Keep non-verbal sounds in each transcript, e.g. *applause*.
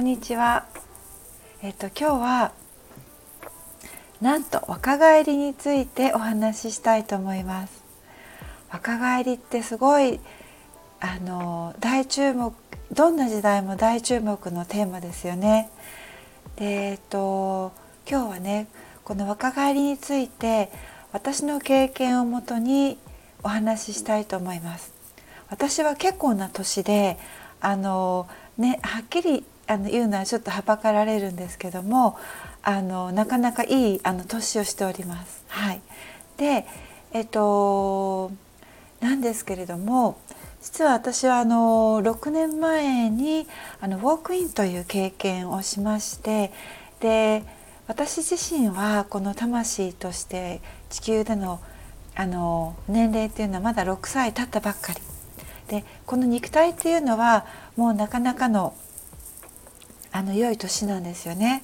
こんにちは。えっと今日はなんと若返りについてお話ししたいと思います。若返りってすごいあの大注目どんな時代も大注目のテーマですよね。でえっと今日はねこの若返りについて私の経験をもとにお話ししたいと思います。私は結構な年であのねはっきりあの言うのはちょっとはばかられるんですけどもあのなかなかいいあの年をしております。はい、でえっとなんですけれども実は私はあの6年前にあのウォークインという経験をしましてで私自身はこの魂として地球でのあの年齢っていうのはまだ6歳経ったばっかりでこの肉体っていうのはもうなかなかのあの良い年なんですよね。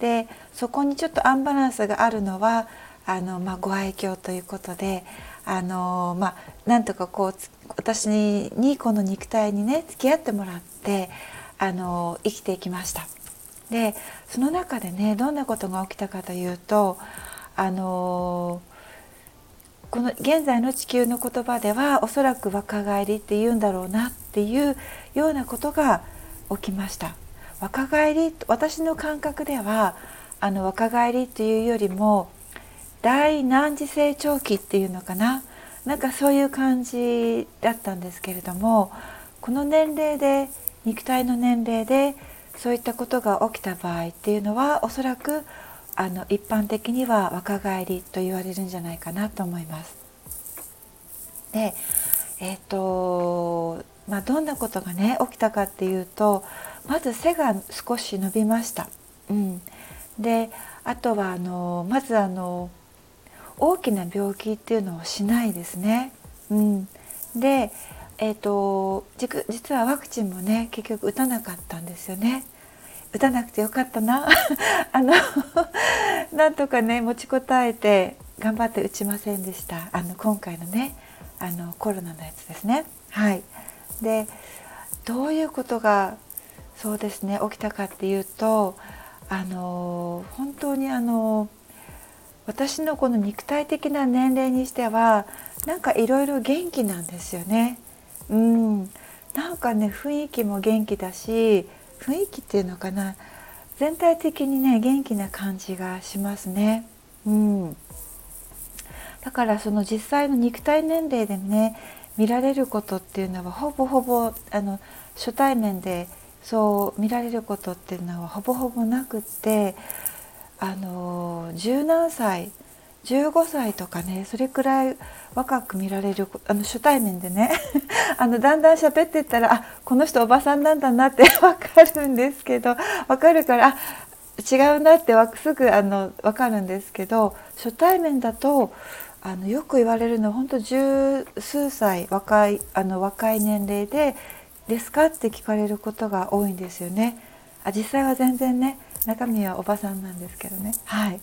でそこにちょっとアンバランスがあるのはあの、まあ、ご愛嬌ということであの、まあ、なんとかこう私にこの肉体にね付き合ってもらってあの生きていきました。でその中でねどんなことが起きたかというとあのこの現在の地球の言葉ではおそらく若返りって言うんだろうなっていうようなことが起きました若返り私の感覚ではあの若返りっていうよりも大難次成長期っていうのかななんかそういう感じだったんですけれどもこの年齢で肉体の年齢でそういったことが起きた場合っていうのはおそらくあの一般的には若返りと言われるんじゃないかなと思います。でえっ、ー、とまあ、どんなことがね起きたかっていうとまず背が少し伸びました。うん、であとはあのまずあの大きな病気っていうのをしないですね。うん、で、えーと実はワクチンもね結局打たなかったんですよね。打たなくてよかったな *laughs* あの *laughs* なんとかね持ちこたえて頑張って打ちませんでしたあの今回のねあのコロナのやつですね。はいでどういうことがそうですね起きたかっていうとあの本当にあの私のこの肉体的な年齢にしてはなんかいろいろ元気なんですよね。うんなんかね雰囲気も元気だし雰囲気っていうのかな全体的にね元気な感じがしますね。うん、だからその実際の肉体年齢でね見られることっていうのはほぼほぼあの初対面でそう見られることっていうのはほぼほぼなくってあの十何歳15歳とかねそれくらい若く見られるあの初対面でね *laughs* あのだんだん喋ってったらあこの人おばさんなんだなって *laughs* 分かるんですけど分かるからあ違うなってすぐあの分かるんですけど初対面だとあのよく言われるのは本当十数歳若いあの若い年齢で「ですか?」って聞かれることが多いんですよね。あ実際は全然ね中身はおばさんなんですけどね。はい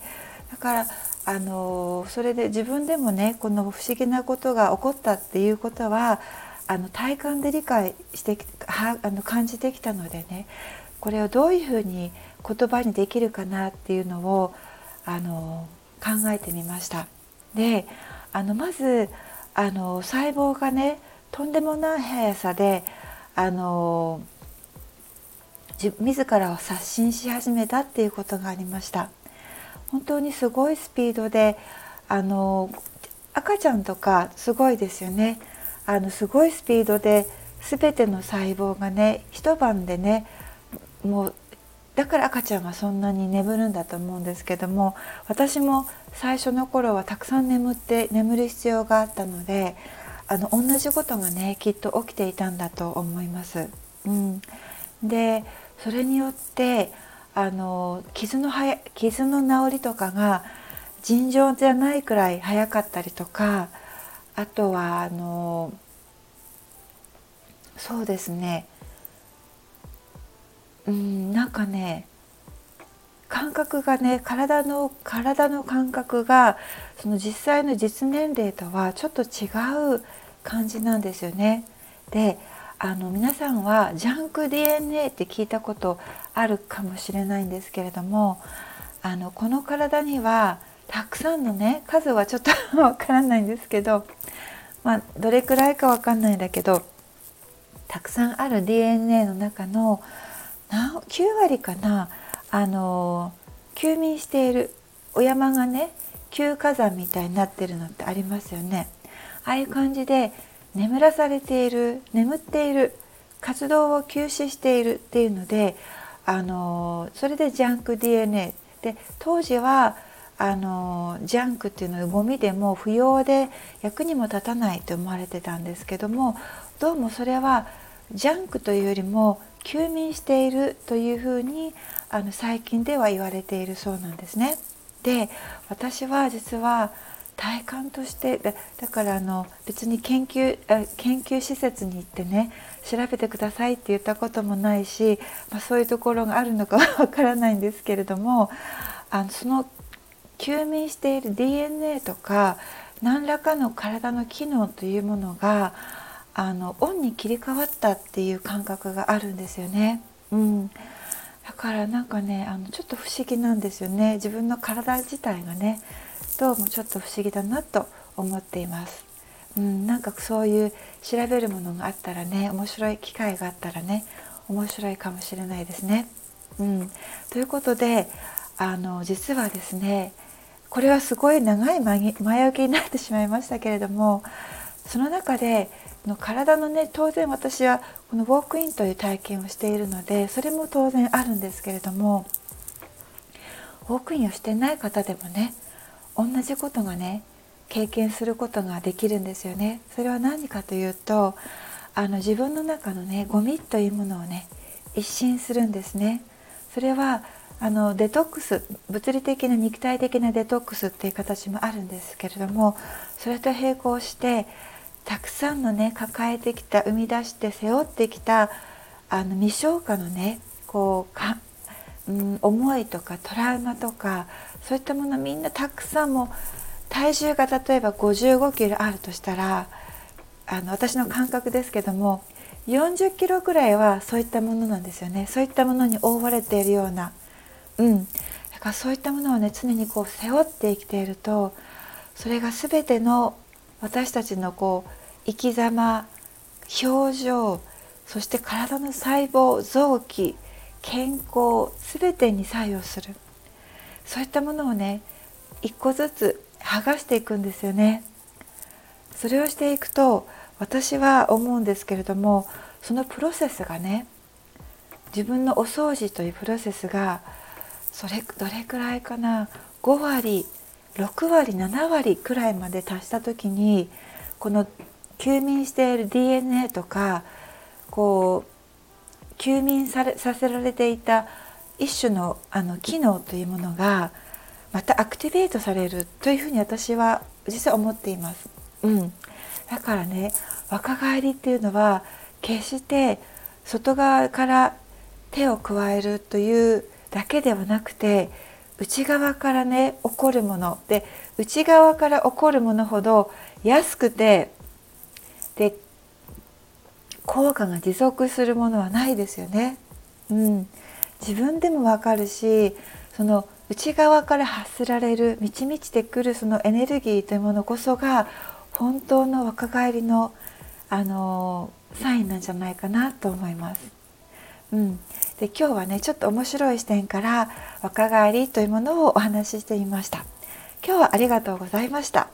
だからあのそれで自分でもねこの不思議なことが起こったっていうことはあの体感で理解してはあの感じてきたのでねこれをどういうふうに言葉にできるかなっていうのをあの考えてみました。であのまずあの細胞がねとんでもない速さであの自らを刷新し始めたっていうことがありました。本当にすごいスピードであの赤ちゃんとかすごいですよねあのすごいスピードで全ての細胞がね一晩でねもうだから赤ちゃんはそんなに眠るんだと思うんですけども私も最初の頃はたくさん眠って眠る必要があったのであの同じことがねきっと起きていたんだと思います。うん、でそれによってあの傷のはや傷の治りとかが尋常じゃないくらい早かったりとかあとはあのそうですねうんなんかね感覚がね体の体の感覚がその実際の実年齢とはちょっと違う感じなんですよね。であの皆さんはジャンク DNA って聞いたことあるかもしれないんですけれどもあのこの体にはたくさんのね数はちょっと *laughs* わからないんですけど、まあ、どれくらいかわかんないんだけどたくさんある DNA の中の9割かなあの休眠しているお山がね休火山みたいになってるのってありますよね。ああいう感じで眠らされている眠っている活動を休止しているっていうのであのそれでジャンク DNA で当時はあのジャンクっていうのはゴミでも不要で役にも立たないと思われてたんですけどもどうもそれはジャンクというよりも休眠しているというふうにあの最近では言われているそうなんですね。で私は実は体感としてだだからあの別に研究研究施設に行ってね調べてくださいって言ったこともないし、まあ、そういうところがあるのかはわからないんですけれどもあのその休眠している DNA とか何らかの体の機能というものがあのオンに切り替わったっていう感覚があるんですよね。うん、だからなんかねあのちょっと不思議なんですよね自分の体自体がねどうもちょっと不思議だなと思っています。うん、なんかそういう調べるものがあったらね面白い機会があったらね面白いかもしれないですね。うん、ということであの実はですねこれはすごい長い前置きになってしまいましたけれどもその中での体のね当然私はこのウォークインという体験をしているのでそれも当然あるんですけれどもウォークインをしてない方でもね同じことがね経験することができるんですよね。それは何かというとあの自分の中のねゴミというものをね一新するんですね。それはあのデトックス物理的な肉体的なデトックスっていう形もあるんですけれどもそれと並行してたくさんのね抱えてきた生み出して背負ってきたあの未消化のねこうか、うん、思いとかトラウマとかそういったものみんなたくさんも体重が例えば55キロあるとしたらあの私の感覚ですけども40キロぐらいはそういったものなんですよね。そういったものに覆われているような。うん。だからそういったものをね常にこう背負って生きているとそれが全ての私たちのこう生き様表情そして体の細胞臓器健康全てに作用するそういったものをね一個ずつ剥がしていくんですよね。それをしていくと私は思うんですけれどもそのプロセスがね自分のお掃除というプロセスがそれどれくらいかな5割6割7割くらいまで達した時にこの休眠している DNA とかこう休眠されさせられていた一種のあの機能というものがまたアクティベートされるというふうに私は実は思っています。うん、だからね若返りっていうのは決して外側から手を加えるというだけではなくて内側からね起こるもので内側から起こるものほど安くてで効果が持続するものはないですよね。うん、自分でもわかるしその内側から発せられる満ち満ちてくるそのエネルギーというものこそが本当の若返りのあのサインなんじゃないかなと思います。うん、で今日はねちょっと面白い視点から若返りというものをお話ししてみました。今日はありがとうございました。